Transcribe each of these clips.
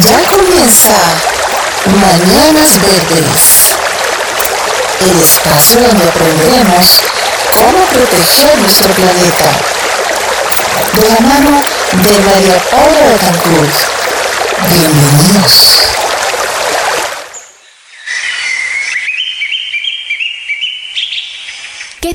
Ya comienza Mañanas Verdes, el espacio donde aprenderemos cómo proteger nuestro planeta. De la mano de María Paula Betancourt. Bienvenidos. ¿Qué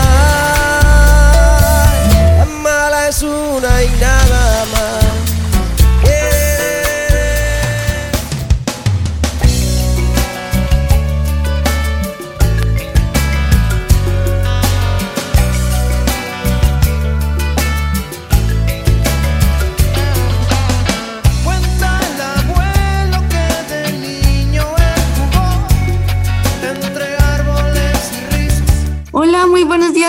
Es una y nada más.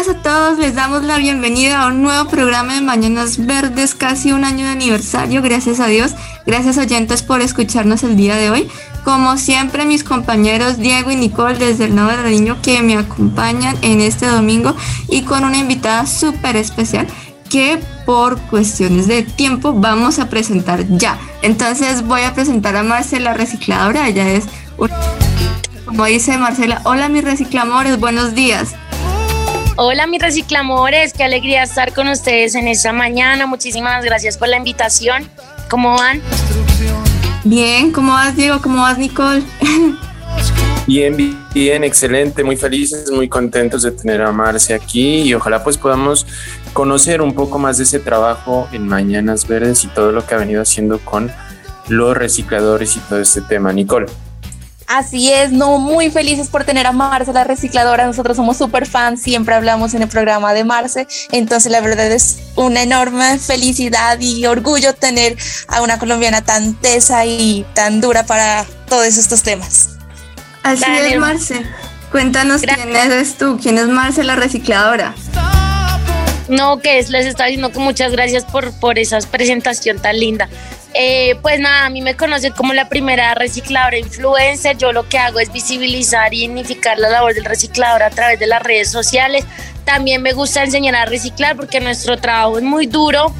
Días a todos. Les damos la bienvenida a un nuevo programa de Mañanas Verdes, casi un año de aniversario, gracias a Dios. Gracias oyentes por escucharnos el día de hoy. Como siempre, mis compañeros Diego y Nicole desde el Nuevo Niño que me acompañan en este domingo y con una invitada súper especial que por cuestiones de tiempo vamos a presentar ya. Entonces voy a presentar a Marcela Recicladora. Ella es, como dice Marcela, hola mis reciclamores, buenos días. Hola mis reciclamores, qué alegría estar con ustedes en esta mañana. Muchísimas gracias por la invitación. ¿Cómo van? Bien, ¿cómo vas Diego? ¿Cómo vas Nicole? Bien, bien, excelente, muy felices, muy contentos de tener a Marce aquí y ojalá pues podamos conocer un poco más de ese trabajo en Mañanas Verdes y todo lo que ha venido haciendo con los recicladores y todo este tema. Nicole. Así es, no, muy felices por tener a Marce, la recicladora. Nosotros somos súper fans, siempre hablamos en el programa de Marce. Entonces, la verdad es una enorme felicidad y orgullo tener a una colombiana tan tesa y tan dura para todos estos temas. Así Dale. es, Marce. Cuéntanos Gracias. quién eres tú, quién es Marce la recicladora. No, que es, les está diciendo que muchas gracias por, por esa presentación tan linda. Eh, pues nada, a mí me conocen como la primera recicladora influencer. Yo lo que hago es visibilizar y dignificar la labor del reciclador a través de las redes sociales. También me gusta enseñar a reciclar porque nuestro trabajo es muy duro,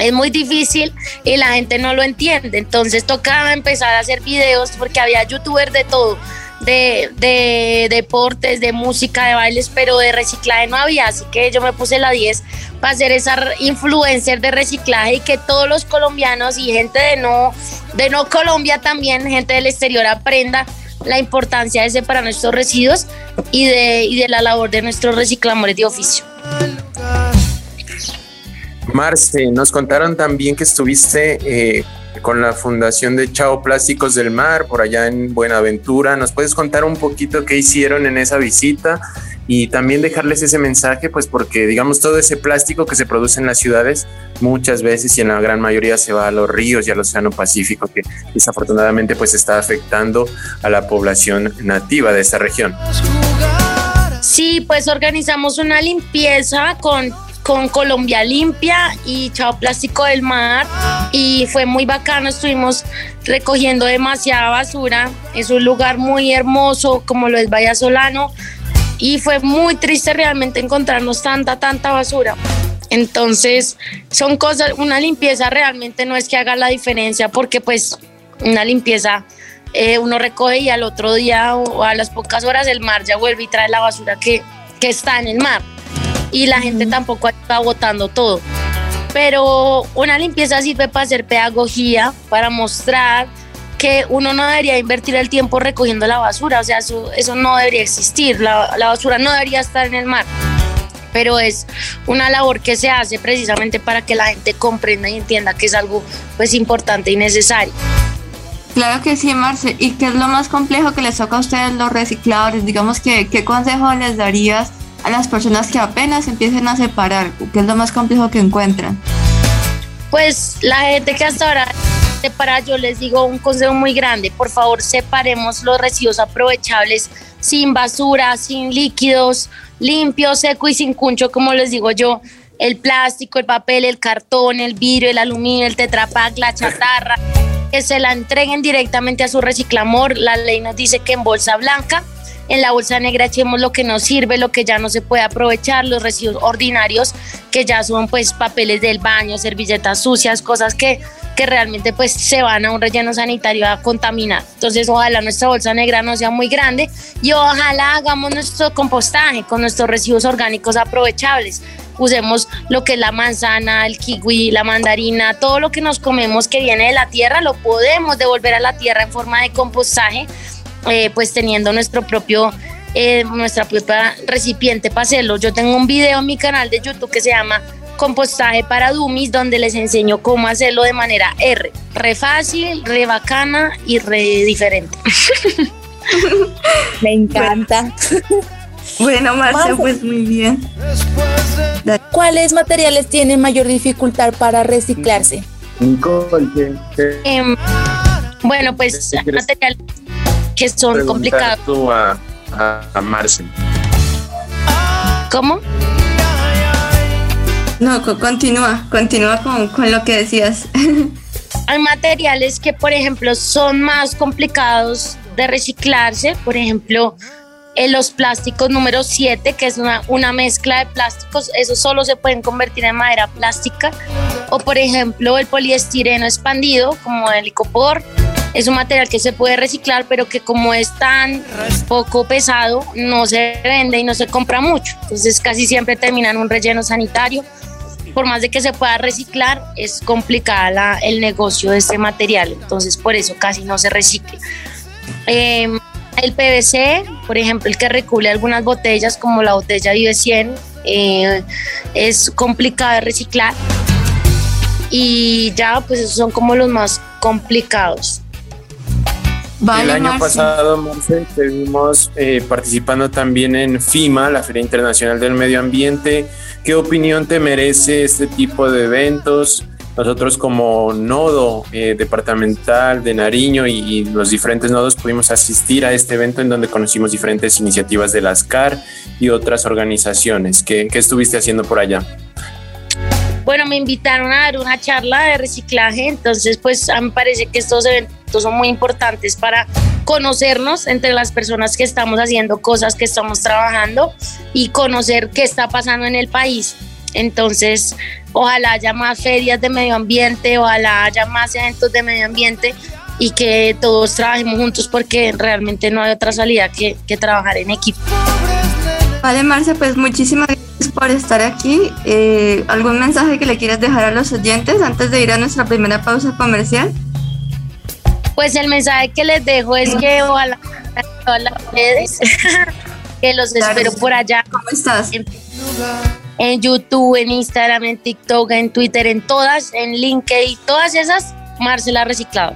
es muy difícil y la gente no lo entiende. Entonces tocaba empezar a hacer videos porque había youtubers de todo, de, de deportes, de música, de bailes, pero de reciclaje no había. Así que yo me puse la 10 para ser esa influencer de reciclaje y que todos los colombianos y gente de no, de no Colombia también, gente del exterior aprenda la importancia de separar nuestros residuos y de, y de la labor de nuestros recicladores de oficio. Marce, nos contaron también que estuviste eh, con la fundación de Chao Plásticos del Mar por allá en Buenaventura. ¿Nos puedes contar un poquito qué hicieron en esa visita? Y también dejarles ese mensaje, pues porque digamos todo ese plástico que se produce en las ciudades muchas veces y en la gran mayoría se va a los ríos y al Océano Pacífico, que desafortunadamente pues está afectando a la población nativa de esta región. Sí, pues organizamos una limpieza con, con Colombia Limpia y Chao Plástico del Mar y fue muy bacano, estuvimos recogiendo demasiada basura, es un lugar muy hermoso como lo es Vallasolano y fue muy triste realmente encontrarnos tanta, tanta basura. Entonces, son cosas, una limpieza realmente no es que haga la diferencia porque pues una limpieza eh, uno recoge y al otro día o a las pocas horas el mar ya vuelve y trae la basura que, que está en el mar. Y la gente tampoco está botando todo. Pero una limpieza sirve para hacer pedagogía, para mostrar que uno no debería invertir el tiempo recogiendo la basura. O sea, eso, eso no debería existir. La, la basura no debería estar en el mar. pero es una labor que se hace precisamente para que la gente comprenda y entienda que es algo pues importante y necesario. Claro que sí, Marce. ¿Y qué es lo más complejo que les toca a ustedes los recicladores? Digamos que, ¿qué consejo les darías a las personas que apenas empiecen a separar? ¿Qué es lo más complejo que encuentran? Pues la gente que hasta ahora separa, yo les digo un consejo muy grande. Por favor, separemos los residuos aprovechables sin basura, sin líquidos, limpio, seco y sin cuncho, como les digo yo. El plástico, el papel, el cartón, el vidrio, el aluminio, el tetrapack, la chatarra que se la entreguen directamente a su reciclamor. La ley nos dice que en bolsa blanca, en la bolsa negra echemos lo que nos sirve, lo que ya no se puede aprovechar, los residuos ordinarios que ya son pues papeles del baño, servilletas sucias, cosas que, que realmente pues se van a un relleno sanitario a contaminar. Entonces ojalá nuestra bolsa negra no sea muy grande y ojalá hagamos nuestro compostaje con nuestros residuos orgánicos aprovechables usemos lo que es la manzana, el kiwi, la mandarina, todo lo que nos comemos que viene de la tierra, lo podemos devolver a la tierra en forma de compostaje, eh, pues teniendo nuestro propio, eh, nuestra propia recipiente para hacerlo. Yo tengo un video en mi canal de YouTube que se llama compostaje para dummies donde les enseño cómo hacerlo de manera R, re fácil, re bacana y re diferente. Me encanta. Bueno, Marce, pues muy bien. ¿Cuáles materiales tienen mayor dificultad para reciclarse? Em, bueno, pues materiales que son complicados. Tú a, a, Marce. ¿Cómo? No, continúa, continúa con, con lo que decías. Hay materiales que, por ejemplo, son más complicados de reciclarse, por ejemplo, los plásticos número 7, que es una, una mezcla de plásticos, eso solo se pueden convertir en madera plástica. O por ejemplo el poliestireno expandido, como el licopor, es un material que se puede reciclar, pero que como es tan poco pesado, no se vende y no se compra mucho. Entonces casi siempre termina en un relleno sanitario. Por más de que se pueda reciclar, es complicada el negocio de este material. Entonces por eso casi no se recicla. Eh, el PVC, por ejemplo, el que recubre algunas botellas como la botella Vive 100, eh, es complicado de reciclar. Y ya, pues esos son como los más complicados. El año pasado, Marce, estuvimos eh, participando también en FIMA, la Feria Internacional del Medio Ambiente. ¿Qué opinión te merece este tipo de eventos? Nosotros como nodo eh, departamental de Nariño y, los diferentes nodos pudimos asistir a este evento en donde conocimos diferentes iniciativas de las CAR y otras organizaciones. ¿Qué, qué estuviste haciendo por allá? Bueno, me invitaron a dar una charla de reciclaje, entonces pues a mí me parece que estos eventos son muy importantes para conocernos entre las personas que estamos haciendo cosas, que estamos trabajando y conocer qué está pasando en el país. Entonces, ojalá haya más ferias de medio ambiente, ojalá haya más eventos de medio ambiente y que todos trabajemos juntos porque realmente no hay otra salida que, trabajar en equipo. Vale, Marcia, pues muchísimas gracias por estar aquí. Eh, ¿Algún mensaje que le quieras dejar a los oyentes antes de ir a nuestra primera pausa comercial? Pues el mensaje que les dejo es que ojalá las redes, que los espero por allá. ¿Cómo estás? en YouTube, en Instagram, en TikTok, en Twitter, en todas, en LinkedIn, todas esas, Marcela Reciclado.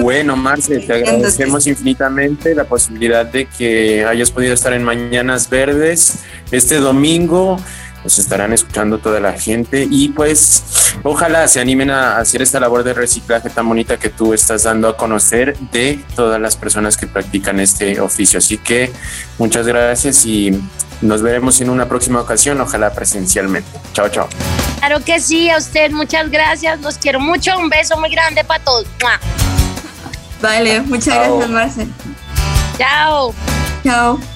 Bueno, Marce, te agradecemos infinitamente la posibilidad de que hayas podido estar en Mañanas Verdes este domingo nos estarán escuchando toda la gente y pues ojalá se animen a hacer esta labor de reciclaje tan bonita que tú estás dando a conocer de todas las personas que practican este oficio. Así que muchas gracias y nos veremos en una próxima ocasión, ojalá presencialmente. Chao, chao. Claro que sí, a usted muchas gracias, los quiero mucho, un beso muy grande para todos. Vale, muchas gracias, Marce. Chao. Chao.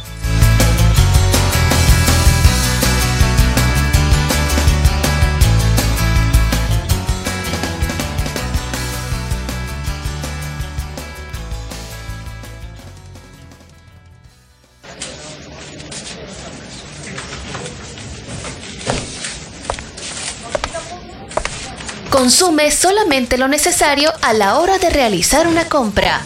Consume solamente lo necesario a la hora de realizar una compra.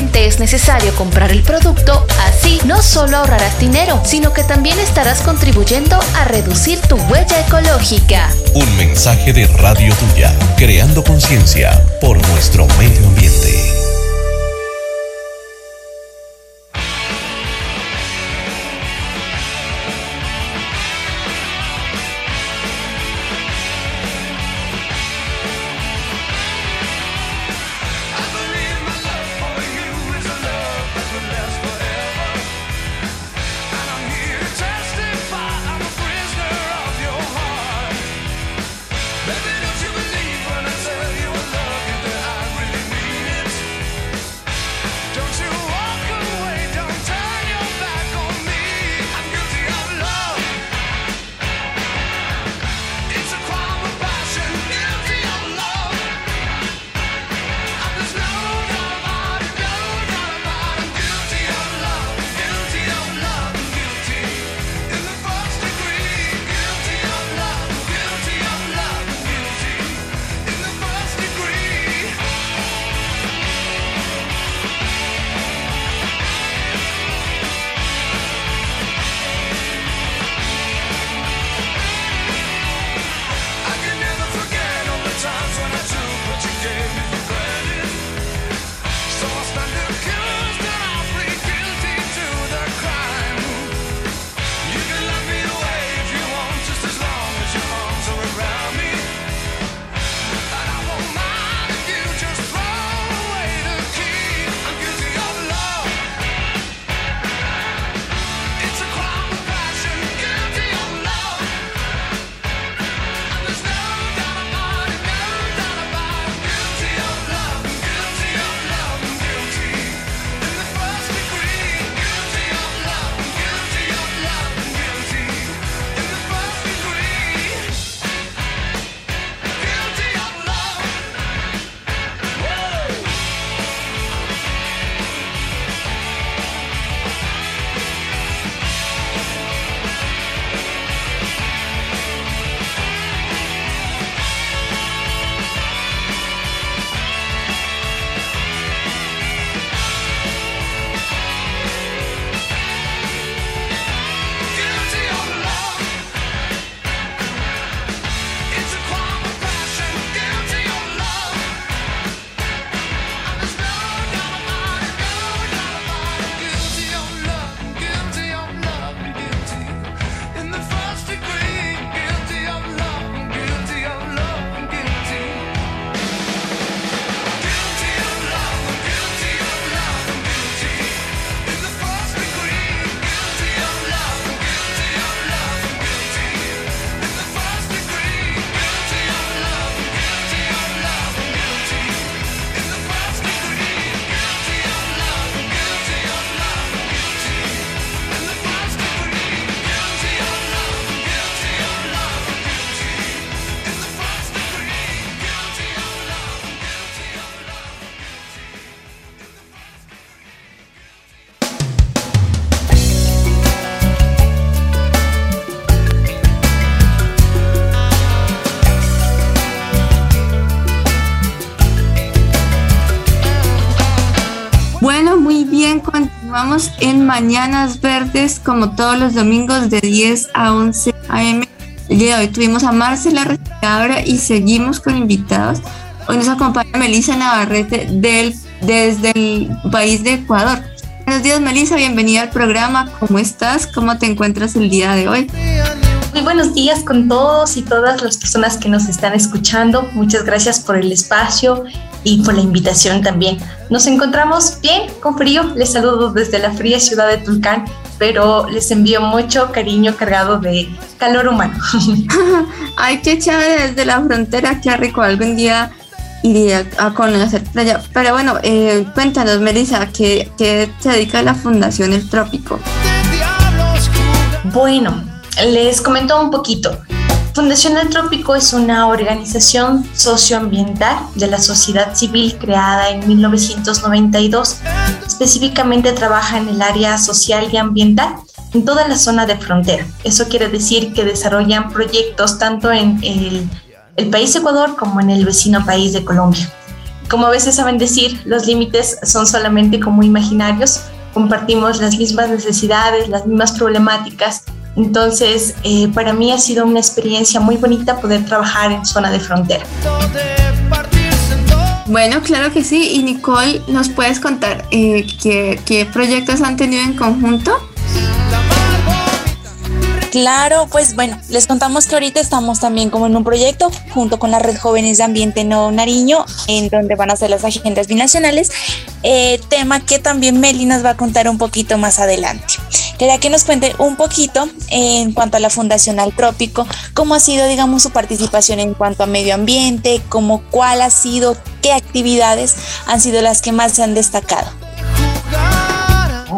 Es necesario comprar el producto, así no solo ahorrarás dinero, sino que también estarás contribuyendo a reducir tu huella ecológica. Un mensaje de Radio Tuya, creando conciencia por nuestro medio ambiente. Mañanas Verdes como todos los domingos de 10 a 11 a.m. El día de hoy tuvimos a Marcela Recicladora y seguimos con invitados. Hoy nos acompaña Melissa Navarrete del, desde el país de Ecuador. Buenos días Melissa, bienvenida al programa. ¿Cómo estás? ¿Cómo te encuentras el día de hoy? Muy buenos días con todos y todas las personas que nos están escuchando. Muchas gracias por el espacio y por la invitación también. Nos encontramos bien, con frío. Les saludo desde la fría ciudad de Tulcán, pero les envío mucho cariño cargado de calor humano. Ay, qué chévere desde la frontera, qué rico. Algún día iría a conocer allá. Pero bueno, eh, cuéntanos, Melissa, ¿qué, ¿qué se dedica a la Fundación El Trópico? Bueno, les comento un poquito. Fundación del Trópico es una organización socioambiental de la sociedad civil creada en 1992. Específicamente trabaja en el área social y ambiental en toda la zona de frontera. Eso quiere decir que desarrollan proyectos tanto en el, el país Ecuador como en el vecino país de Colombia. como a veces saben decir, los límites son solamente como imaginarios, compartimos las mismas necesidades, las mismas problemáticas. Entonces, eh, para mí ha sido una experiencia muy bonita poder trabajar en zona de frontera. Bueno, claro que sí. Y Nicole, ¿nos puedes contar eh, qué, qué proyectos han tenido en conjunto? Claro, pues bueno, les contamos que ahorita estamos también como en un proyecto junto con la Red Jóvenes de Ambiente Nuevo Nariño, en donde van a ser las agendas binacionales, eh, tema que también Meli nos va a contar un poquito más adelante. Quería que nos cuente un poquito en cuanto a la Fundación Al Trópico, cómo ha sido, digamos, su participación en cuanto a medio ambiente, cómo cuál ha sido, qué actividades han sido las que más se han destacado.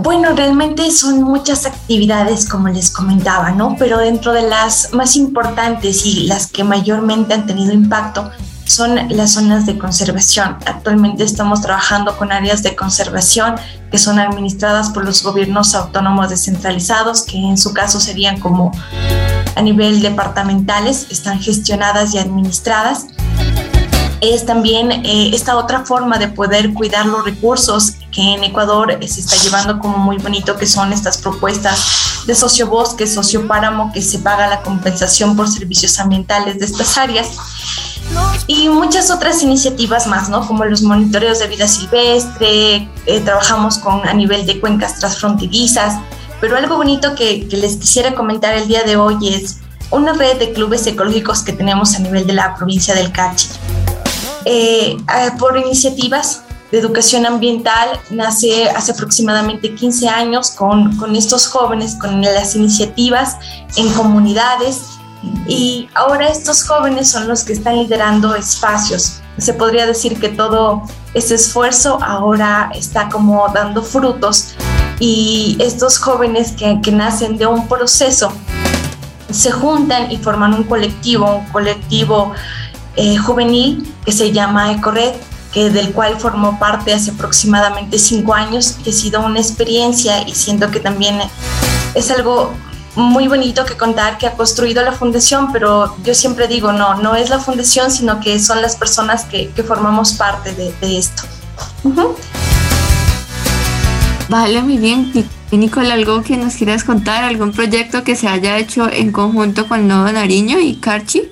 Bueno, realmente son muchas actividades, como les comentaba, ¿no? Pero dentro de las más importantes y las que mayormente han tenido impacto son las zonas de conservación. Actualmente estamos trabajando con áreas de conservación que son administradas por los gobiernos autónomos descentralizados, que en su caso serían como a nivel departamentales, están gestionadas y administradas es también eh, esta otra forma de poder cuidar los recursos que en Ecuador se está llevando como muy bonito, que son estas propuestas de sociobosque, sociopáramo, que se paga la compensación por servicios ambientales de estas áreas. Y muchas otras iniciativas más, ¿no? Como los monitoreos de vida silvestre, eh, trabajamos con a nivel de cuencas transfronterizas, pero algo bonito que, que les quisiera comentar el día de hoy es una red de clubes ecológicos que tenemos a nivel de la provincia del Cachi. Eh, por iniciativas de educación ambiental nace hace aproximadamente 15 años con, con estos jóvenes, con las iniciativas en comunidades y ahora estos jóvenes son los que están liderando espacios. Se podría decir que todo ese esfuerzo ahora está como dando frutos y estos jóvenes que, que nacen de un proceso se juntan y forman un colectivo, un colectivo eh, juvenil que se llama EcoRed, que del cual formó parte hace aproximadamente cinco años, que ha sido una experiencia y siento que también es algo muy bonito que contar que ha construido la fundación, pero yo siempre digo, no, no es la fundación, sino que son las personas que, que formamos parte de, esto. Vale, muy bien. Y Nicole, ¿algo que nos quieras contar? ¿Algún proyecto que se haya hecho en conjunto con Nuevo Nariño y Carchi?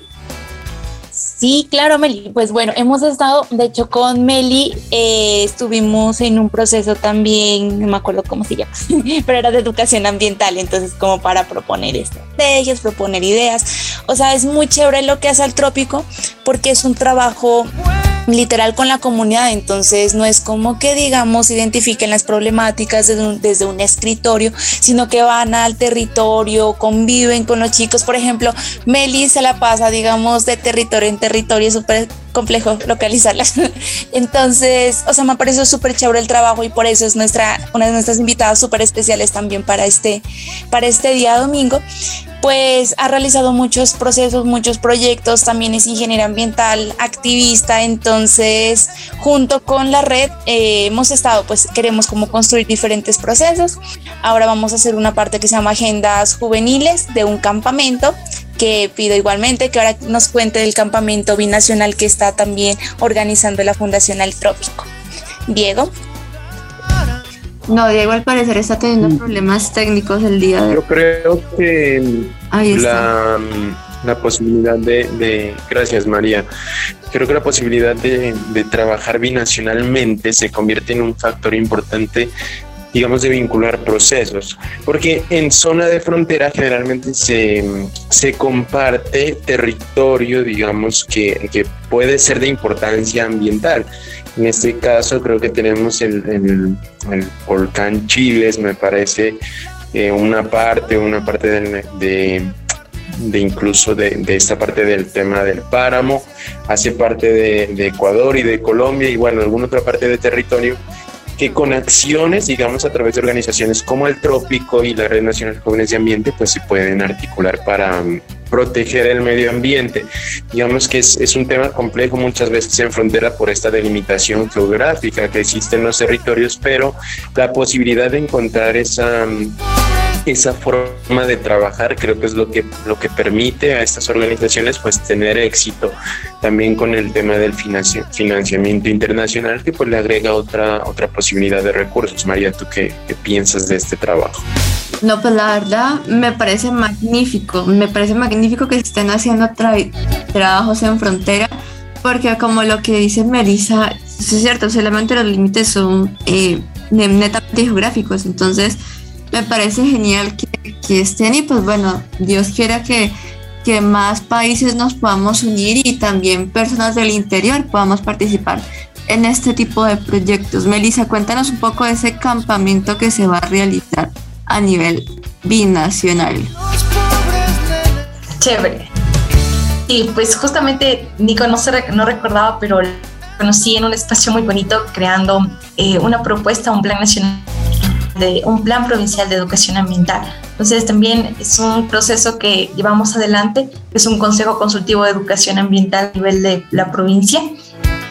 Sí, claro, Meli. Pues bueno, hemos estado, de hecho, con Meli, eh, estuvimos en un proceso también, no me acuerdo cómo se llama, pero era de educación ambiental, entonces como para proponer estrategias, proponer ideas. O sea, es muy chévere lo que hace al trópico porque es un trabajo literal con la comunidad, entonces no es como que digamos identifiquen las problemáticas desde un, desde un, escritorio, sino que van al territorio, conviven con los chicos, por ejemplo, Meli se la pasa digamos de territorio en territorio, es súper complejo localizarlas, entonces, o sea, me parece súper chévere el trabajo y por eso es nuestra, una de nuestras invitadas súper especiales también para este, para este día domingo. Pues ha realizado muchos procesos, muchos proyectos, también es ingeniera ambiental, activista, entonces junto con la red eh, hemos estado, pues queremos como construir diferentes procesos. Ahora vamos a hacer una parte que se llama Agendas Juveniles de un campamento que pido igualmente que ahora nos cuente del campamento binacional que está también organizando la Fundación Al Trópico. Diego. No, Diego al parecer está teniendo problemas técnicos el día de hoy. Yo creo que la, la, posibilidad de, de, Gracias, María. Creo que la posibilidad de, de trabajar binacionalmente se convierte en un factor importante digamos, de vincular procesos, porque en zona de frontera generalmente se, se comparte territorio, digamos, que, que, puede ser de importancia ambiental. En este caso creo que tenemos el, el, el volcán Chiles, me parece eh, una parte, una parte de, de, de incluso de, de, esta parte del tema del páramo, hace parte de, de Ecuador y de Colombia y bueno, alguna otra parte de territorio que con acciones, digamos, a través de organizaciones como el Trópico y la Red Nacional de Jóvenes de Ambiente, pues se pueden articular para um, proteger el medio ambiente. Digamos que es, un tema complejo muchas veces en frontera por esta delimitación geográfica que existe en los territorios, pero la posibilidad de encontrar esa, um, esa forma de trabajar creo que es lo que lo que permite a estas organizaciones pues tener éxito también con el tema del financiamiento internacional que pues le agrega otra otra posibilidad de recursos. María tú qué, qué piensas de este trabajo no, pues la verdad me parece magnífico, me parece magnífico que estén haciendo trabajos en frontera, porque como lo que dice Melissa, es cierto, solamente los límites son eh, netamente geográficos, entonces me parece genial que, estén y pues bueno, Dios quiera que, que más países nos podamos unir y también personas del interior podamos participar en este tipo de proyectos. Melissa, cuéntanos un poco de ese campamento que se va a realizar a nivel binacional. Chévere. Sí, pues justamente Nico no, se, no recordaba, pero conocí en un espacio muy bonito creando eh, una propuesta, un plan nacional de un plan provincial de educación ambiental. Entonces también es un proceso que llevamos adelante, es un consejo consultivo de educación ambiental a nivel de la provincia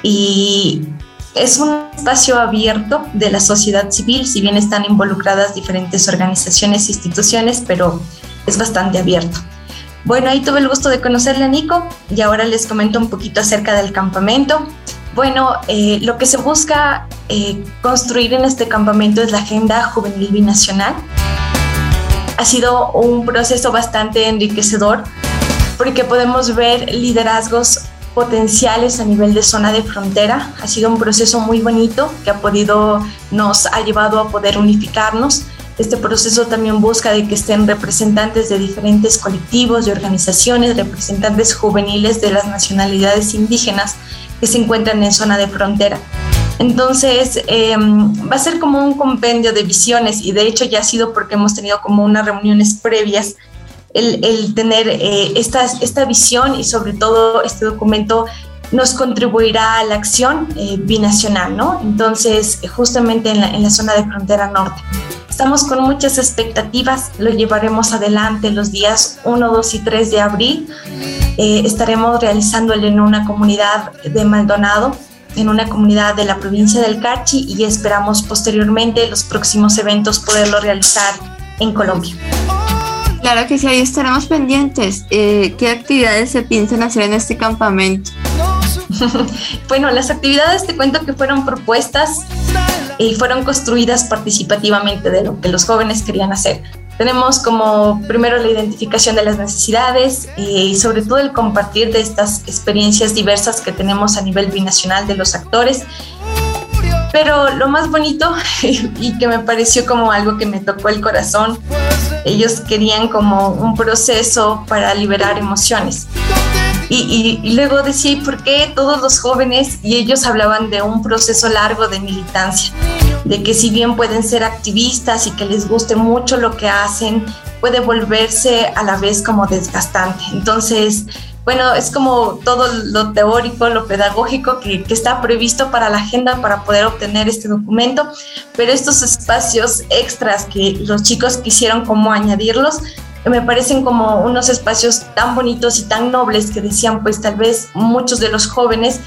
y es un espacio abierto de la sociedad civil, si bien están involucradas diferentes organizaciones e instituciones, pero es bastante abierto. Bueno, ahí tuve el gusto de conocerle a Nico y ahora les comento un poquito acerca del campamento. Bueno, eh, lo que se busca eh, construir en este campamento es la Agenda Juvenil Binacional. Ha sido un proceso bastante enriquecedor porque podemos ver liderazgos potenciales a nivel de zona de frontera. Ha sido un proceso muy bonito que ha podido, nos ha llevado a poder unificarnos. Este proceso también busca de que estén representantes de diferentes colectivos, de organizaciones, representantes juveniles de las nacionalidades indígenas que se encuentran en zona de frontera. Entonces, em, va a ser como un compendio de visiones y de hecho ya ha sido porque hemos tenido como unas reuniones previas el, tener eh, esta visión y sobre todo este documento nos contribuirá a la acción eh, binacional, ¿no? Entonces, justamente en la, en la, zona de frontera norte. Estamos con muchas expectativas, lo llevaremos adelante los días 1, 2 y 3 de abril. Eh, estaremos realizándolo en una comunidad de Maldonado, en una comunidad de la provincia del Carchi y esperamos posteriormente los próximos eventos poderlo realizar en Colombia. Claro que sí, ahí estaremos pendientes. Eh, ¿Qué actividades se piensan hacer en este campamento? bueno, las actividades te cuento que fueron propuestas y fueron construidas participativamente de lo que los jóvenes querían hacer. Tenemos como primero la identificación de las necesidades y sobre todo el compartir de estas experiencias diversas que tenemos a nivel binacional de los actores. Pero lo más bonito y que me pareció como algo que me tocó el corazón ellos querían como un proceso para liberar emociones. Y, luego decía, ¿y por qué todos los jóvenes? Y ellos hablaban de un proceso largo de militancia, de que si bien pueden ser activistas y que les guste mucho lo que hacen, puede volverse a la vez como desgastante. Entonces, bueno, es como todo lo teórico, lo pedagógico que, está previsto para la agenda para poder obtener este documento, pero estos espacios extras que los chicos quisieron como añadirlos, me parecen como unos espacios tan bonitos y tan nobles que decían pues tal vez muchos de los jóvenes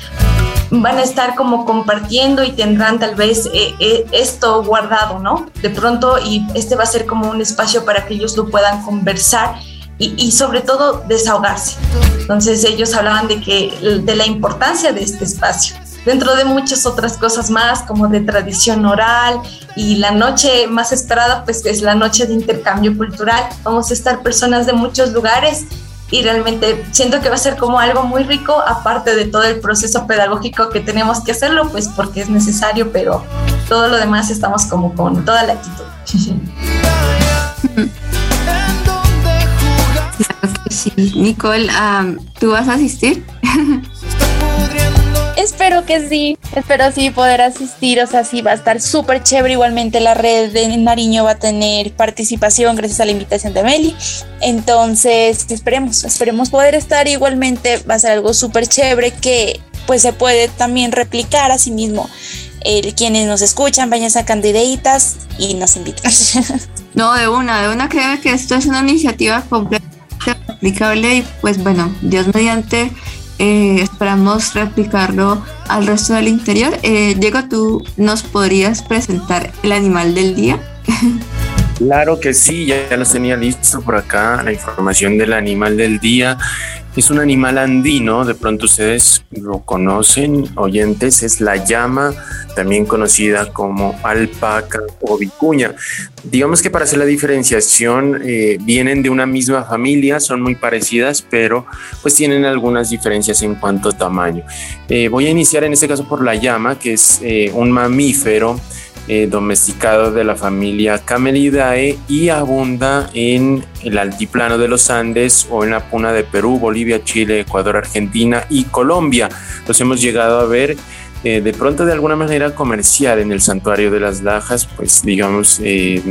van a estar como compartiendo y tendrán tal vez eh, eh, esto guardado, ¿no? De pronto y este va a ser como un espacio para que ellos lo puedan conversar y, sobre todo desahogarse. Entonces ellos hablaban de, que, de la importancia de este espacio dentro de muchas otras cosas más, como de tradición oral y la noche más esperada, pues es la noche de intercambio cultural. Vamos a estar personas de muchos lugares y realmente siento que va a ser como algo muy rico, aparte de todo el proceso pedagógico que tenemos que hacerlo, pues porque es necesario, pero todo lo demás estamos como con toda la actitud. Sí, Nicole, ¿tú vas a asistir? Espero que sí, espero sí poder asistir, o sea, sí va a estar súper chévere. Igualmente la red de Nariño va a tener participación gracias a la invitación de Meli. Entonces, esperemos, esperemos poder estar. Igualmente va a ser algo súper chévere que pues se puede también replicar a sí mismo. quienes nos escuchan, vayan sacando ideitas y nos invitan. No, de una, de una creo que esto es una iniciativa completa aplicable y pues bueno, Dios mediante eh, esperamos replicarlo al resto del interior. Eh, Diego, ¿tú nos podrías presentar el animal del día? Claro que sí, ya, los tenía listo por acá, la información del animal del día. Es un animal andino, de pronto ustedes lo conocen, oyentes, es la llama, también conocida como alpaca o vicuña. Digamos que para hacer la diferenciación eh, vienen de una misma familia, son muy parecidas, pero pues tienen algunas diferencias en cuanto a tamaño. Eh, voy a iniciar en este caso por la llama, que es eh, un mamífero eh, domesticado de la familia Camelidae y abunda en el altiplano de los Andes o en la puna de Perú, Bolivia, Chile, Ecuador, Argentina y Colombia. Los hemos llegado a ver eh, de pronto de alguna manera comercial en el santuario de las Lajas, pues digamos eh,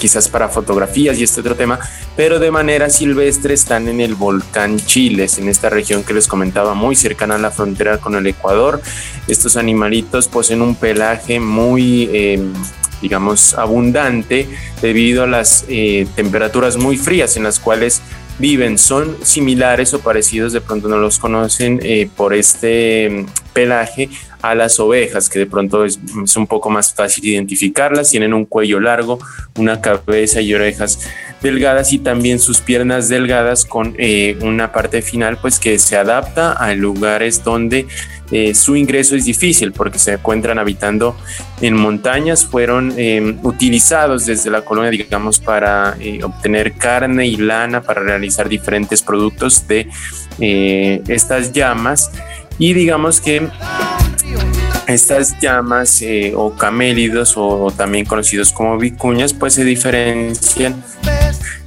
quizás para fotografías y este otro tema, pero de manera silvestre están en el volcán Chiles, en esta región que les comentaba, muy cercana a la frontera con el Ecuador. Estos animalitos poseen un pelaje muy... Eh, digamos, abundante debido a las eh, temperaturas muy frías en las cuales viven. Son similares o parecidos, de pronto no los conocen eh, por este mm, pelaje a las ovejas, que de pronto es, un poco más fácil identificarlas. Tienen un cuello largo, una cabeza y orejas delgadas y también sus piernas delgadas con eh, una parte final pues que se adapta a lugares donde eh, su ingreso es difícil porque se encuentran habitando en montañas, fueron eh, utilizados desde la colonia, digamos, para eh, obtener carne y lana, para realizar diferentes productos de estas llamas. Y digamos que estas llamas eh, o camélidos o, también conocidos como vicuñas pues se diferencian.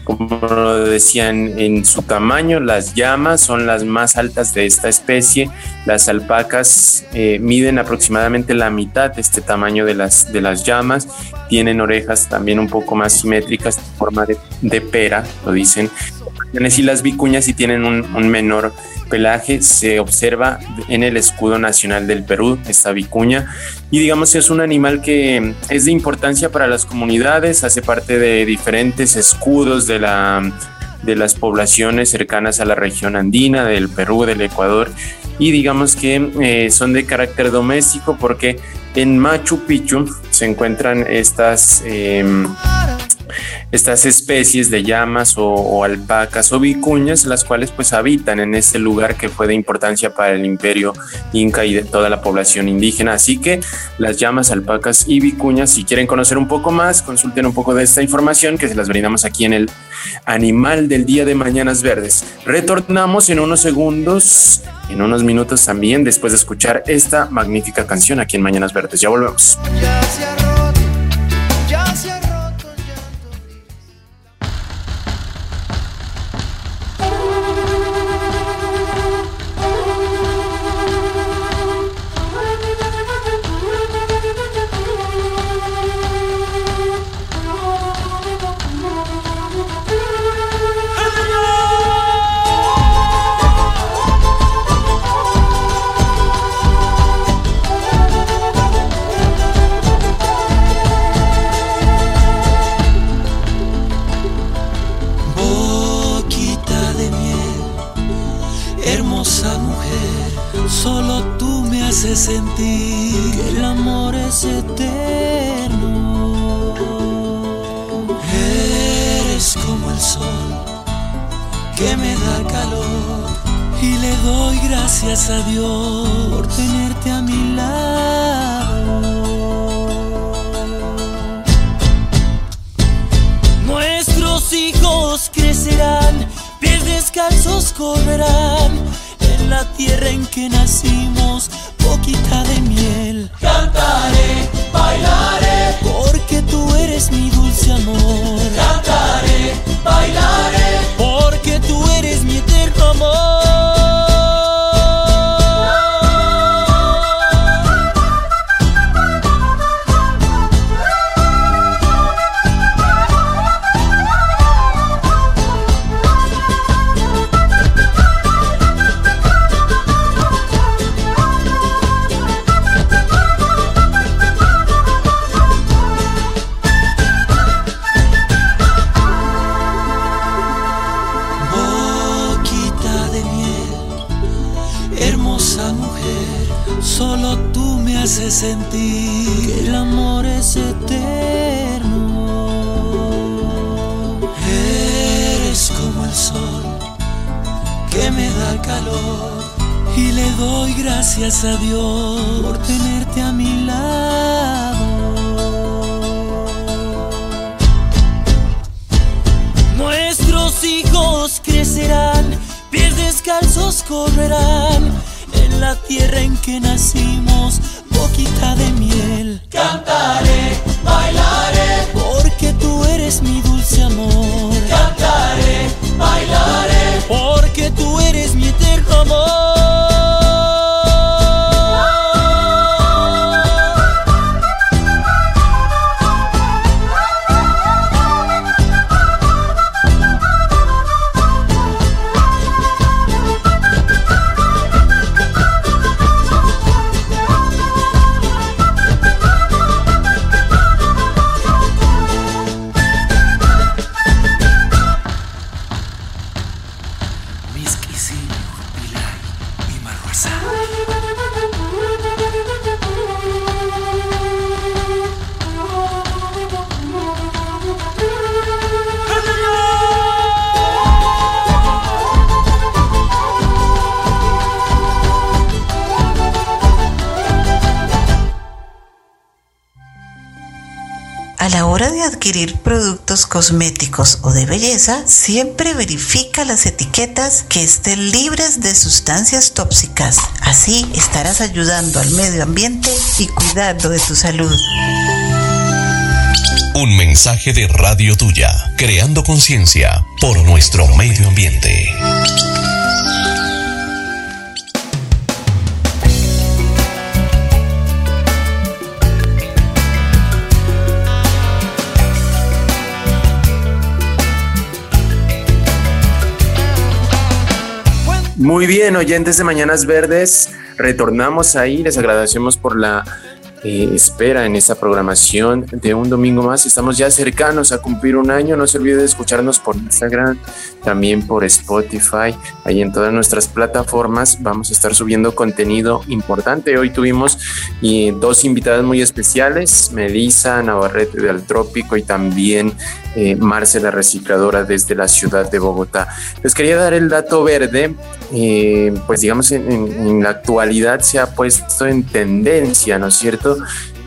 Como decían en su tamaño las llamas son las más altas de esta especie. Las alpacas eh, miden aproximadamente la mitad de este tamaño de las de las llamas. Tienen orejas también un poco más simétricas de forma de, de pera lo dicen. Y las vicuñas sí tienen un, un menor pelaje se observa en el escudo nacional del Perú, esta vicuña, y digamos es un animal que es de importancia para las comunidades, hace parte de diferentes escudos de, la, de las poblaciones cercanas a la región andina, del Perú, del Ecuador, y digamos que eh, son de carácter doméstico porque en Machu Picchu se encuentran estas... Eh, estas especies de llamas o, alpacas o vicuñas, las cuales pues habitan en este lugar que fue de importancia para el imperio inca y de toda la población indígena. Así que las llamas, alpacas y vicuñas, si quieren conocer un poco más, consulten un poco de esta información que se las brindamos aquí en el Animal del Día de Mañanas Verdes. Retornamos en unos segundos, en unos minutos también, después de escuchar esta magnífica canción aquí en Mañanas Verdes. Ya volvemos. Gracias a Dios por tenerte a mi lado. Nuestros hijos crecerán, pies descalzos correrán en la tierra en que nacimos crecerán, pies descalzos correrán en la tierra en que nacimos, boquita de miel. Cantaré, bailaré, porque tú eres mi dulce o de belleza, siempre verifica las etiquetas que estén libres de sustancias tóxicas. Así estarás ayudando al medio ambiente y cuidando de tu salud. Un mensaje de Radio Tuya, creando conciencia por nuestro medio ambiente. Muy bien, oyentes de Mañanas Verdes, retornamos ahí, les agradecemos por la eh, espera en esta programación de un domingo más. Estamos ya cercanos a cumplir un año. No se olvide de escucharnos por Instagram, también por Spotify, ahí en todas nuestras plataformas. Vamos a estar subiendo contenido importante. Hoy tuvimos y dos invitadas muy especiales, Melissa Navarrete del Trópico y también eh, Marce, la recicladora desde la ciudad de Bogotá. Les quería dar el dato verde, eh, pues digamos en la actualidad se ha puesto en tendencia, ¿no es cierto?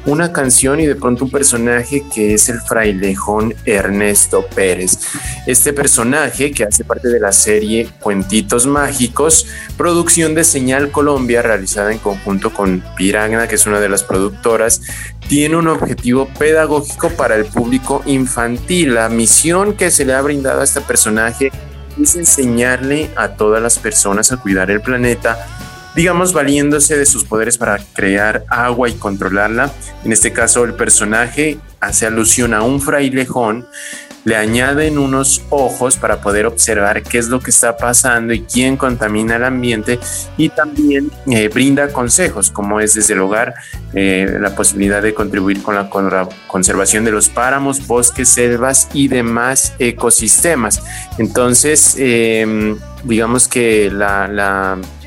Una canción y de pronto un personaje que es el frailejón Ernesto Pérez. Este personaje que hace parte de la serie Cuentitos Mágicos, producción de Señal Colombia realizada en conjunto con Piragna, que es una de las productoras, tiene un objetivo pedagógico para el público infantil. La misión que se le ha brindado a este personaje es enseñarle a todas las personas a cuidar el planeta digamos, valiéndose de sus poderes para crear agua y controlarla. En este caso, el personaje hace alusión a un frailejón, le añaden unos ojos para poder observar qué es lo que está pasando y quién contamina el ambiente y también eh, brinda consejos, como es desde el hogar eh, la posibilidad de contribuir con la conservación de los páramos, bosques, selvas y demás ecosistemas. Entonces, eh, digamos que la,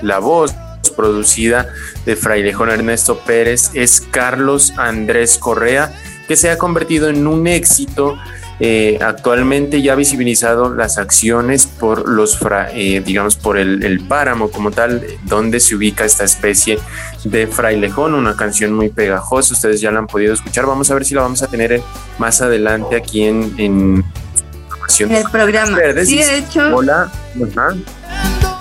la voz producida de Frailejón Ernesto Pérez es Carlos Andrés Correa, que se ha convertido en un éxito. Eh, actualmente ya ha visibilizado las acciones por los, fra, eh, digamos, por el, el, páramo como tal, donde se ubica esta especie de frailejón, una canción muy pegajosa, ustedes ya la han podido escuchar, vamos a ver si la vamos a tener más adelante aquí en, en, en el programa. Verdes. Sí, de hecho, Hola, ajá.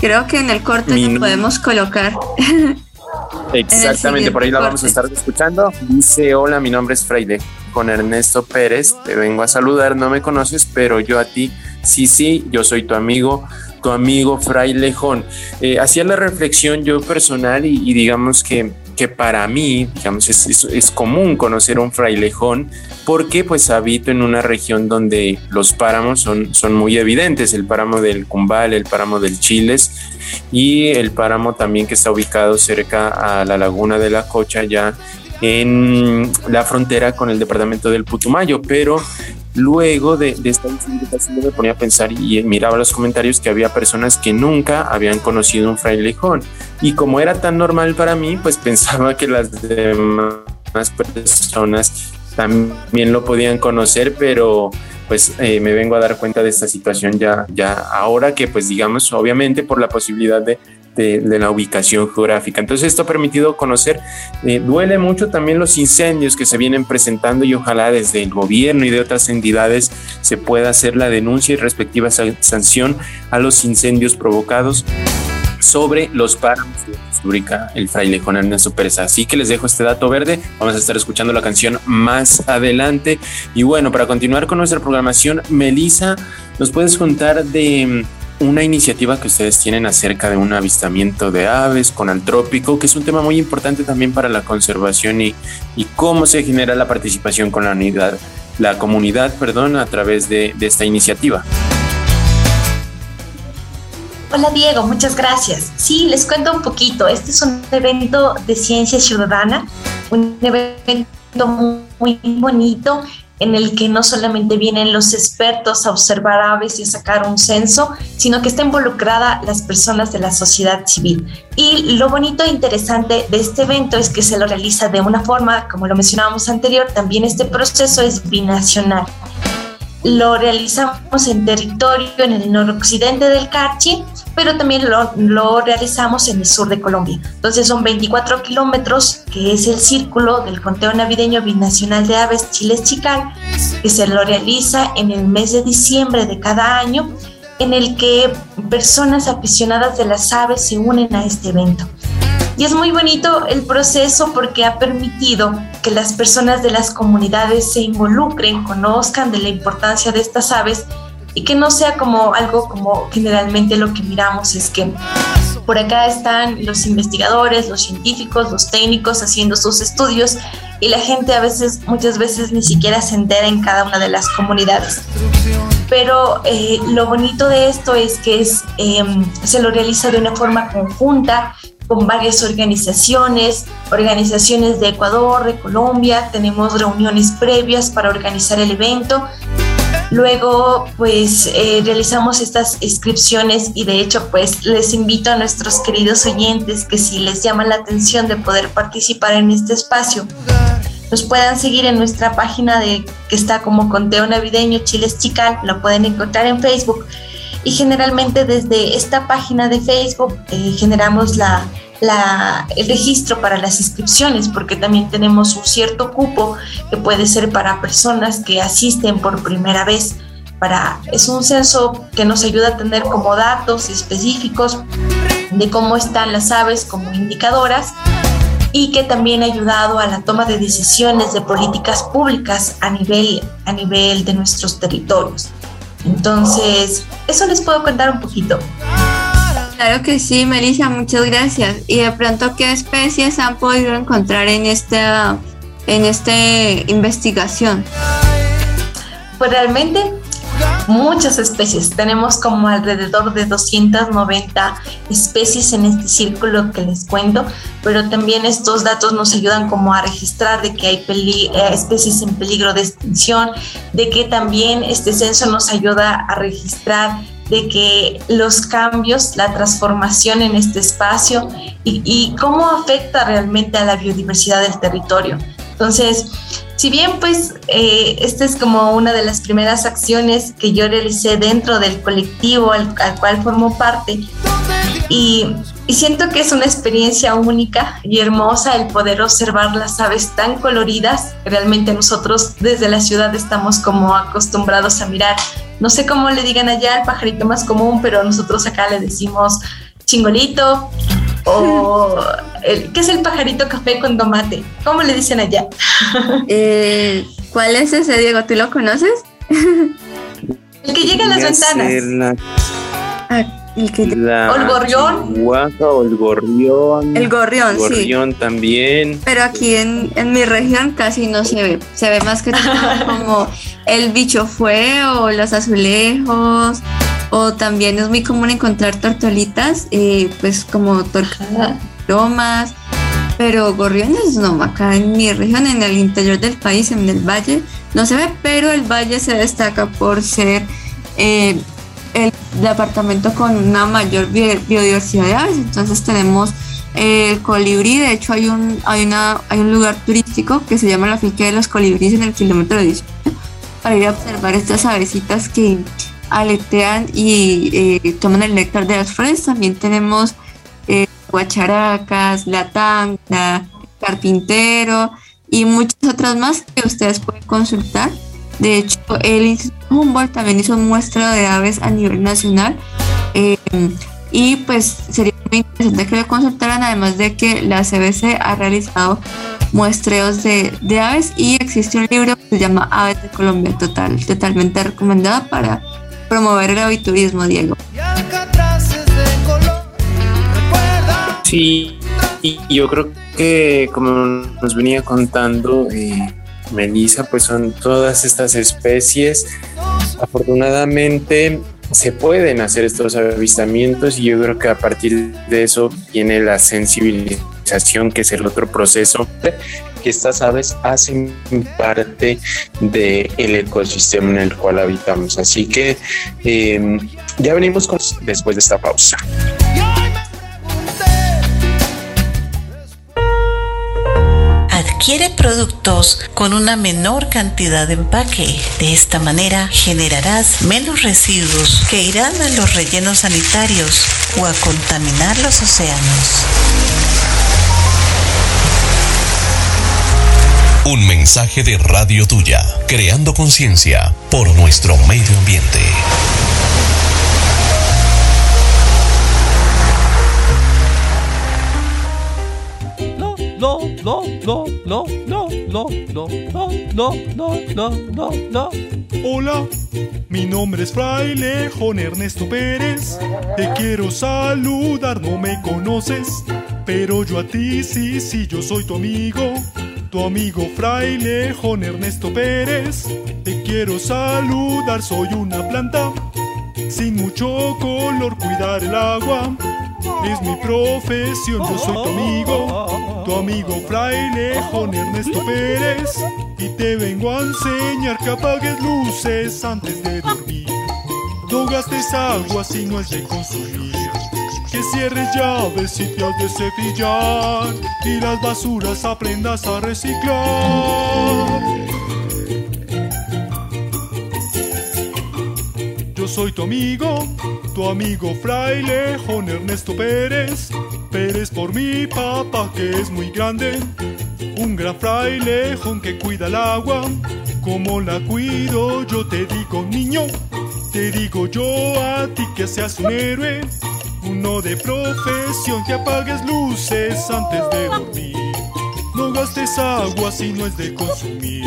Creo que en el corte lo podemos colocar. Exactamente, por ahí la vamos a estar escuchando. Dice, hola, mi nombre es Fraile, con Ernesto Pérez, te vengo a saludar, no me conoces, pero yo a ti, sí, sí, yo soy tu amigo, tu amigo Frailejón. Eh, hacía la reflexión yo personal y, y digamos que, que, para mí, digamos, es, común conocer un frailejón porque pues habito en una región donde los páramos son, son muy evidentes, el páramo del Cumbal, el páramo del Chiles y el páramo también que está ubicado cerca a la laguna de la Cocha ya en la frontera con el departamento del Putumayo, pero luego de, esta invitación me ponía a pensar y miraba los comentarios que había personas que nunca habían conocido un frailejón y como era tan normal para mí, pues pensaba que las demás personas también lo podían conocer, pero pues eh, me vengo a dar cuenta de esta situación ya, ya ahora que pues digamos, obviamente por la posibilidad de, de, la ubicación geográfica. Entonces esto ha permitido conocer, eh, duele mucho también los incendios que se vienen presentando y ojalá desde el gobierno y de otras entidades se pueda hacer la denuncia y respectiva sanción a los incendios provocados sobre los páramos de el frailejón Ernesto Pérez. Así que les dejo este dato verde. Vamos a estar escuchando la canción más adelante. Y bueno, para continuar con nuestra programación, Melissa, ¿nos puedes contar de una iniciativa que ustedes tienen acerca de un avistamiento de aves con el trópico, que es un tema muy importante también para la conservación y, y cómo se genera la participación con la unidad, la comunidad, perdón, a través de, de esta iniciativa. Hola Diego, muchas gracias. Sí, les cuento un poquito. Este es un evento de ciencia ciudadana, un evento muy bonito en el que no solamente vienen los expertos a observar aves y a sacar un censo, sino que está involucrada las personas de la sociedad civil. Y lo bonito e interesante de este evento es que se lo realiza de una forma, como lo mencionábamos anterior, también este proceso es binacional. Lo realizamos en territorio en el noroccidente del Carchi, pero también lo, lo, realizamos en el sur de Colombia. Entonces son 24 kilómetros, que es el círculo del conteo navideño binacional de aves Chiles Chical, que se lo realiza en el mes de diciembre de cada año, en el que personas aficionadas de las aves se unen a este evento. Y es muy bonito el proceso porque ha permitido que las personas de las comunidades se involucren, conozcan de la importancia de estas aves y que no sea como algo como generalmente lo que miramos es que por acá están los investigadores, los científicos, los técnicos haciendo sus estudios y la gente a veces, muchas veces ni siquiera se entera en cada una de las comunidades. Pero eh, lo bonito de esto es que es, em, se lo realiza de una forma conjunta, con varias organizaciones, organizaciones de Ecuador, de Colombia, tenemos reuniones previas para organizar el evento. Luego, pues eh, realizamos estas inscripciones y de hecho, pues les invito a nuestros queridos oyentes que si les llama la atención de poder participar en este espacio, nos puedan seguir en nuestra página de que está como Conteo Navideño Chiles Chical, lo pueden encontrar en Facebook y generalmente desde esta página de Facebook eh, generamos la, el registro para las inscripciones, porque también tenemos un cierto cupo que puede ser para personas que asisten por primera vez. Para, es un censo que nos ayuda a tener como datos específicos de cómo están las aves como indicadoras y que también ha ayudado a la toma de decisiones de políticas públicas a nivel, a nivel de nuestros territorios. Entonces, eso les puedo contar un poquito. Claro que sí, Melissa, muchas gracias. Y de pronto, ¿qué especies han podido encontrar en esta, en esta investigación? Pues realmente muchas especies. Tenemos como alrededor de 290 especies en este círculo que les cuento, pero también estos datos nos ayudan como a registrar de que hay eh, especies en peligro de extinción, de que también este censo nos ayuda a registrar de que los cambios, la transformación en este espacio y, cómo afecta realmente a la biodiversidad del territorio. Entonces, si bien pues eh, esta es como una de las primeras acciones que yo realicé dentro del colectivo al, cual formo parte y, y, siento que es una experiencia única y hermosa el poder observar las aves tan coloridas. Realmente nosotros desde la ciudad estamos como acostumbrados a mirar no sé cómo le digan allá el pajarito más común, pero nosotros acá le decimos chingolito o ¿qué es el pajarito café con tomate? ¿Cómo le dicen allá? Eh, ¿Cuál es ese, Diego? ¿Tú lo conoces? el que llega a las ventanas. Ah, o el gorrión. o el gorrión. El gorrión, el gorrión también. Pero aquí en, en, mi región casi no se ve. Se ve más que como el bicho fue o los azulejos. O también es muy común encontrar tortolitas, eh, pues como tortomas. Pero gorriones no, acá en mi región, en el interior del país, en el valle, no se ve, pero el valle se destaca por ser eh, el departamento con una mayor biodiversidad de aves. Entonces tenemos el colibrí, de hecho hay un, hay, una, hay un lugar turístico que se llama la finca de los colibríes en el kilómetro 18 para ir a observar estas avecitas que aletean y eh, toman el néctar de las flores. También tenemos eh, guacharacas, la tanga, carpintero y muchas otras más que ustedes pueden consultar. De hecho, el Instituto Humboldt también hizo un muestreo de aves a nivel nacional. Eh, y pues sería muy interesante que lo consultaran, además de que la CBC ha realizado muestreos de, de, aves y existe un libro que se llama Aves de Colombia, total, totalmente recomendado para promover el aviturismo, Diego. Sí, y yo creo que como nos venía contando eh, Melissa, pues son todas estas especies. Afortunadamente se pueden hacer estos avistamientos y yo creo que a partir de eso viene la sensibilización, que es el otro proceso que estas aves hacen parte del el ecosistema en el cual habitamos. Así que eh, ya venimos con, después de esta pausa. Adquiere productos con una menor cantidad de empaque. De esta manera generarás menos residuos que irán a los rellenos sanitarios o a contaminar los océanos. Un mensaje de Radio Tuya, creando conciencia por nuestro medio ambiente. No, no, no, no, no, no, no, no, no, no, no, no, no. Hola, mi nombre es Fraile Juan Ernesto Pérez. Te quiero saludar, no me conoces, pero yo a ti sí, sí, yo soy tu amigo. Tu amigo fraile Juan Ernesto Pérez. Te quiero saludar, soy una planta sin mucho color, cuidar el agua. Es mi profesión, yo soy tu amigo, tu amigo fraile Juan Ernesto Pérez. Y te vengo a enseñar que apagues luces antes de dormir. No gastes agua si no es de consumir. Que cierres llaves y te has de cepillar y las basuras aprendas a reciclar. Yo soy tu amigo, tu amigo fraile Juan Ernesto Pérez. Pérez por mi papá que es muy grande. Un gran frailejón que cuida el agua. Como la cuido, yo te digo niño. Te digo yo a ti que seas un héroe. Uno de profesión que apagues luces antes de dormir. No gastes agua si no es de consumir.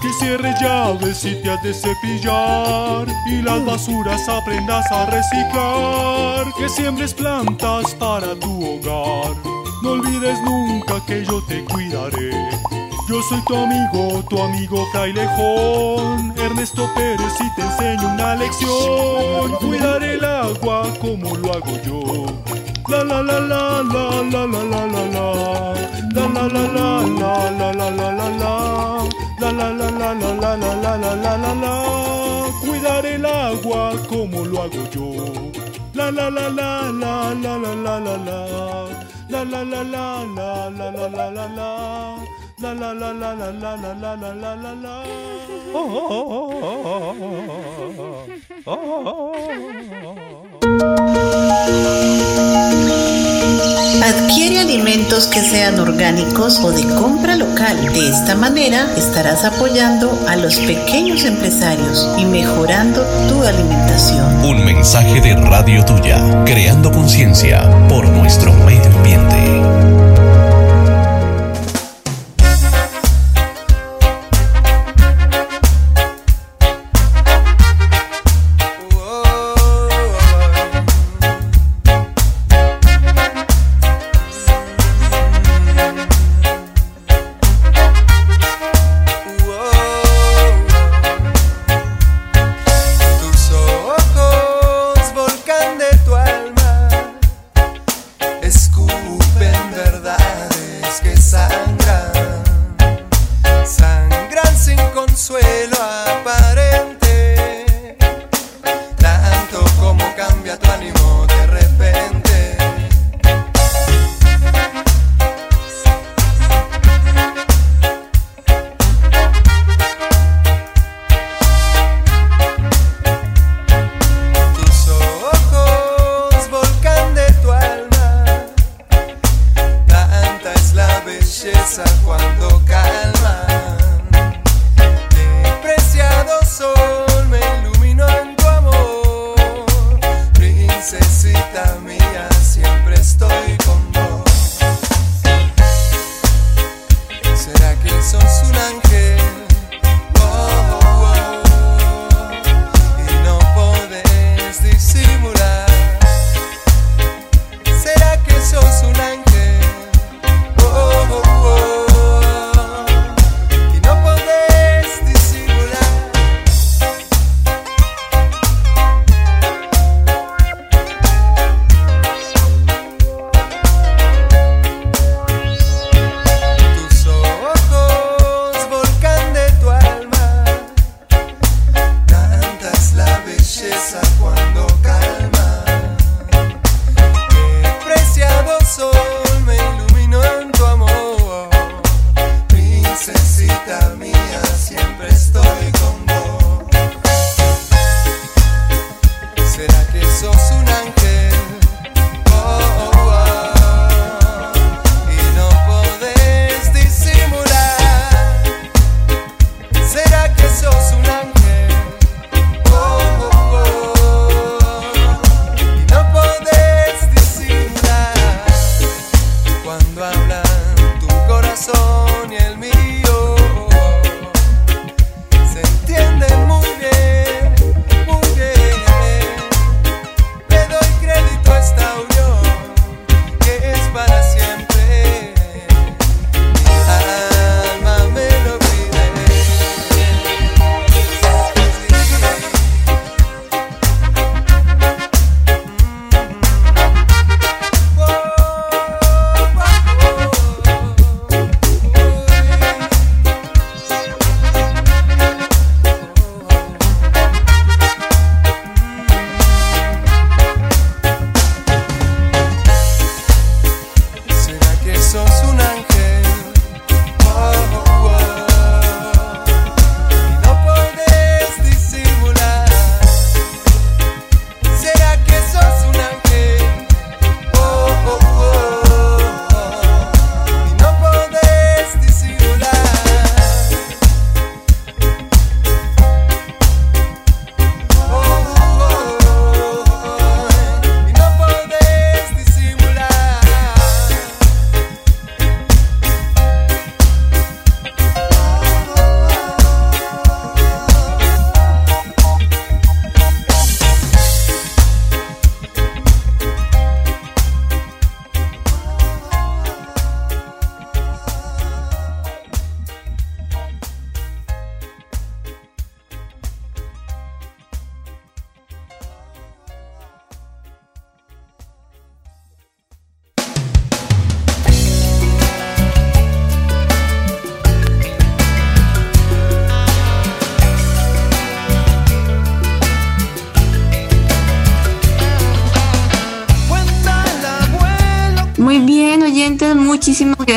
Que cierres llaves si te has de cepillar. Y las basuras aprendas a reciclar. Que siembres plantas para tu hogar. No olvides nunca que yo te cuidaré. Yo soy tu amigo, tu amigo frailejón, Ernesto Pérez y te enseño una lección. Cuidar el agua como lo hago yo. La la la la la la la la la la. La la la la la la la la la la. La la la la la la la la la la. Cuidar el agua como lo hago yo. La la la la la la la la la la. La la la la la la la la la la. La la la la la la la la la la la la. Adquiere alimentos que sean orgánicos o de compra local. De esta manera estarás apoyando a los pequeños empresarios y mejorando tu alimentación. Un mensaje de Radio Tuya, creando conciencia por nuestro medio ambiente.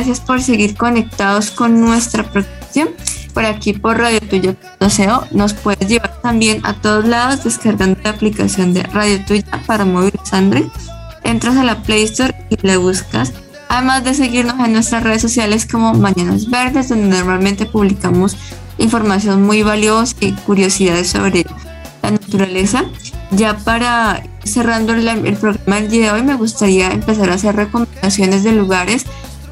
Gracias por seguir conectados con nuestra producción. Por aquí por Radio Tuya SEO nos puedes llevar también a todos lados descargando la aplicación de Radio Tuya para móviles Android. Entras a la Play Store y la buscas. Además de seguirnos en nuestras redes sociales como Mañanas Verdes, donde normalmente publicamos información muy valiosa y curiosidades sobre la naturaleza. Ya para cerrando el programa del día de hoy, me gustaría empezar a hacer recomendaciones de lugares.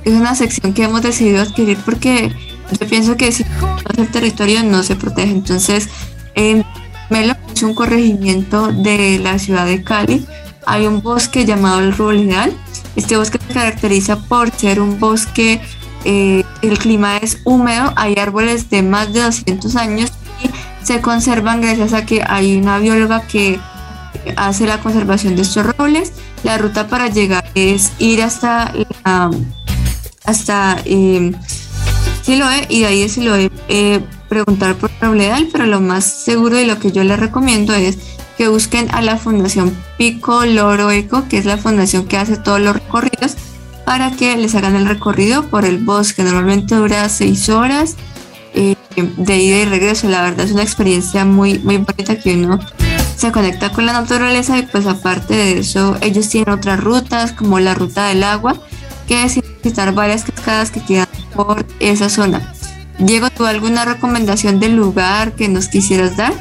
Es una sección que hemos decidido adquirir porque yo pienso que si no el territorio no se protege. Entonces, en Melo es un corregimiento de la ciudad de Cali. Hay un bosque llamado el Rural. Este bosque se caracteriza por ser un bosque, eh, el clima es húmedo, hay árboles de más de 200 años y se conservan gracias a que hay una bióloga que hace la conservación de estos robles. La ruta para llegar es ir hasta la, hasta eh, Siloé y de ahí de Siloé eh, preguntar por Robledal, pero lo más seguro y lo que yo les recomiendo es que busquen a la Fundación Pico Loro Eco, que es la fundación que hace todos los recorridos, para que les hagan el recorrido por el bosque. Normalmente dura seis horas eh, de ida y regreso. La verdad es una experiencia muy, muy bonita que uno se conecta con la naturaleza y pues aparte de eso ellos tienen otras rutas como la ruta del agua que visitar varias cascadas que quedan por esa zona. Diego, ¿tú alguna recomendación del lugar que nos quisieras dar?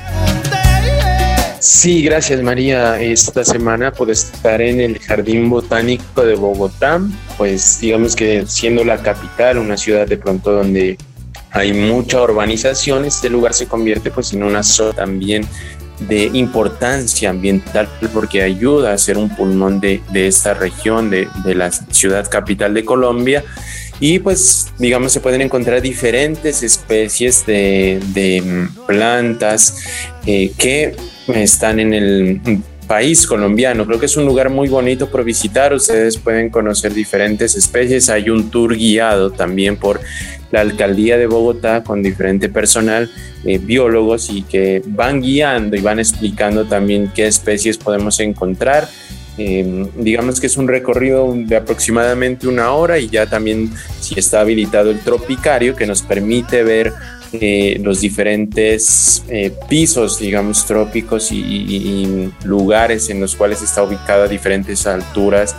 Sí, gracias María. Esta semana puedo estar en el Jardín Botánico de Bogotá, pues digamos que siendo la capital, una ciudad de pronto donde hay mucha urbanización, este lugar se convierte pues en una zona también de importancia ambiental porque ayuda a ser un pulmón de, esta región, de, la ciudad capital de Colombia. Y pues, digamos, se pueden encontrar diferentes especies de, plantas eh, que están en el país colombiano. Creo que es un lugar muy bonito por visitar. Ustedes pueden conocer diferentes especies. Hay un tour guiado también por la alcaldía de Bogotá con diferente personal, eh, biólogos y que van guiando y van explicando también qué especies podemos encontrar. Em, digamos que es un recorrido de aproximadamente una hora y ya también si está habilitado el tropicario que nos permite ver eh, los diferentes eh, pisos, digamos, trópicos y, lugares en los cuales está ubicado a diferentes alturas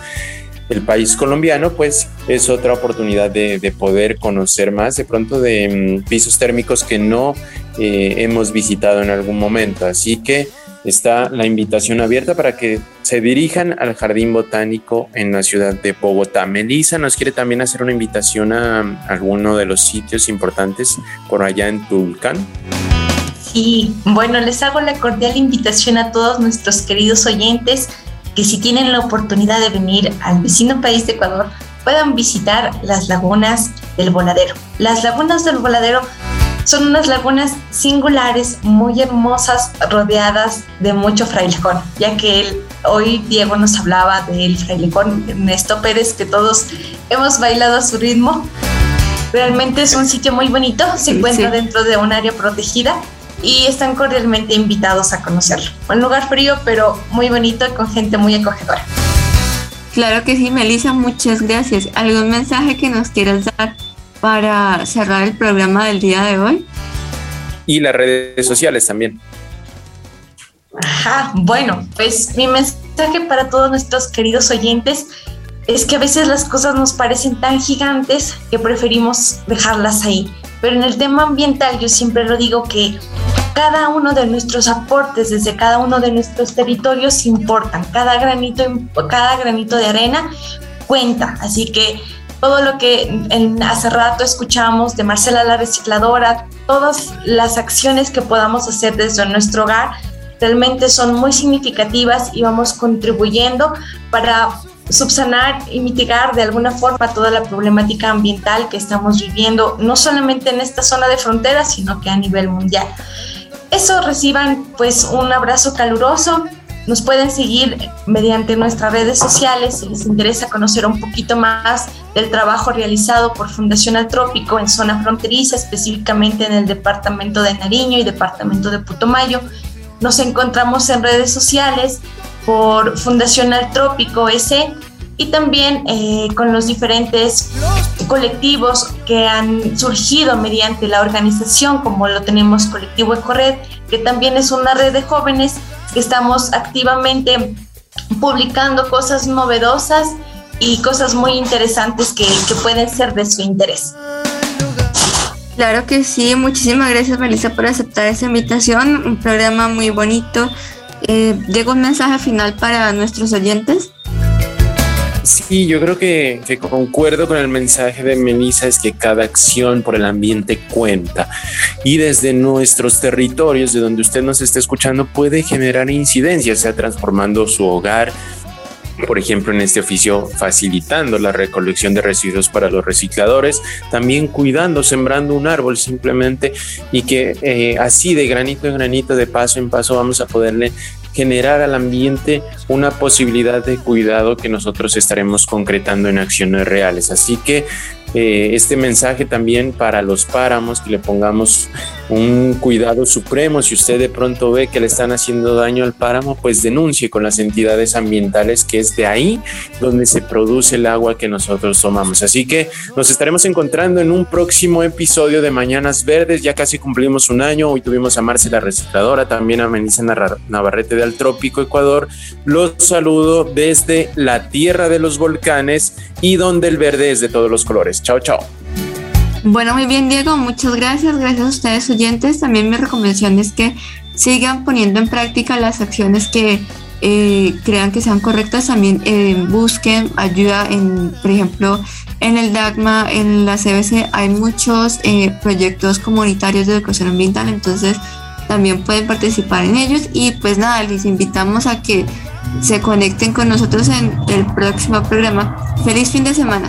el país colombiano, pues es otra oportunidad de, poder conocer más de pronto de mm, pisos térmicos que no eh, hemos visitado en algún momento. Así que está la invitación abierta para que se dirijan al Jardín Botánico en la ciudad de Bogotá. Melissa nos quiere también hacer una invitación a, alguno de los sitios importantes por allá en Tulcán. Sí, bueno, les hago la cordial invitación a todos nuestros queridos oyentes que si tienen la oportunidad de venir al vecino país de Ecuador, puedan visitar las lagunas del Voladero. Las lagunas del Voladero son unas lagunas singulares, muy hermosas, rodeadas de mucho frailejón, ya que hoy Diego nos hablaba del frailejón Ernesto Pérez, que todos hemos bailado a su ritmo. Realmente es un sitio muy bonito, se encuentra dentro de un área protegida y están cordialmente invitados a conocerlo. Un lugar frío, pero muy bonito y con gente muy acogedora. Claro que sí, Melissa, muchas gracias. ¿Algún mensaje que nos quieras dar para cerrar el programa del día de hoy. Y las redes sociales también. Ajá, bueno, pues mi mensaje para todos nuestros queridos oyentes es que a veces las cosas nos parecen tan gigantes que preferimos dejarlas ahí. Pero en el tema ambiental yo siempre lo digo que cada uno de nuestros aportes desde cada uno de nuestros territorios importan. Cada granito, cada granito de arena cuenta. Así que todo lo que hace rato escuchamos de Marcela la recicladora, todas las acciones que podamos hacer desde nuestro hogar realmente son muy significativas y vamos contribuyendo para subsanar y mitigar de alguna forma toda la problemática ambiental que estamos viviendo, no solamente en esta zona de frontera, sino que a nivel mundial. Eso reciban pues un abrazo caluroso nos pueden seguir mediante nuestras redes sociales si les interesa conocer un poquito más del trabajo realizado por Fundación Altrópico en zona fronteriza, específicamente en el departamento de Nariño y departamento de Putumayo. Nos encontramos en redes sociales por Fundación Altrópico S y también eh, con los diferentes colectivos que han surgido mediante la organización, como lo tenemos Colectivo Ecorred, que también es una red de jóvenes estamos activamente publicando cosas novedosas y cosas muy interesantes que, pueden ser de su interés. Claro que sí, muchísimas gracias Melissa por aceptar esa invitación, un programa muy bonito. Eh, ¿Llega un mensaje final para nuestros oyentes? Sí, yo creo que, concuerdo con el mensaje de Melissa, es que cada acción por el ambiente cuenta. Y desde nuestros territorios, de donde usted nos esté escuchando, puede generar incidencias, sea transformando su hogar, por ejemplo, en este oficio facilitando la recolección de residuos para los recicladores, también cuidando, sembrando un árbol simplemente y que eh, así de granito en granito, de paso en paso, vamos a poderle generar al ambiente una posibilidad de cuidado que nosotros estaremos concretando en acciones reales. Así que eh, este mensaje también para los páramos, que le pongamos un cuidado supremo. Si usted de pronto ve que le están haciendo daño al páramo, pues denuncie con las entidades ambientales, que es de ahí donde se produce el agua que nosotros tomamos. Así que nos estaremos encontrando en un próximo episodio de Mañanas Verdes. Ya casi cumplimos un año. Hoy tuvimos a Marcela Recicladora, también a Melissa Navarrete de Altrópico, Ecuador. Los saludo desde la tierra de los volcanes y donde el verde es de todos los colores. Chao, chao. Bueno, muy bien, Diego, muchas gracias. Gracias a ustedes, oyentes. También mi recomendación es que sigan poniendo en práctica las acciones que eh, crean que sean correctas. También eh, busquen ayuda en, por ejemplo, en el DAGMA, en la CBC, hay muchos eh, proyectos comunitarios de educación ambiental, entonces también pueden participar en ellos. Y pues nada, les invitamos a que se conecten con nosotros en el próximo programa. Feliz fin de semana.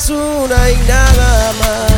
es una y nada más.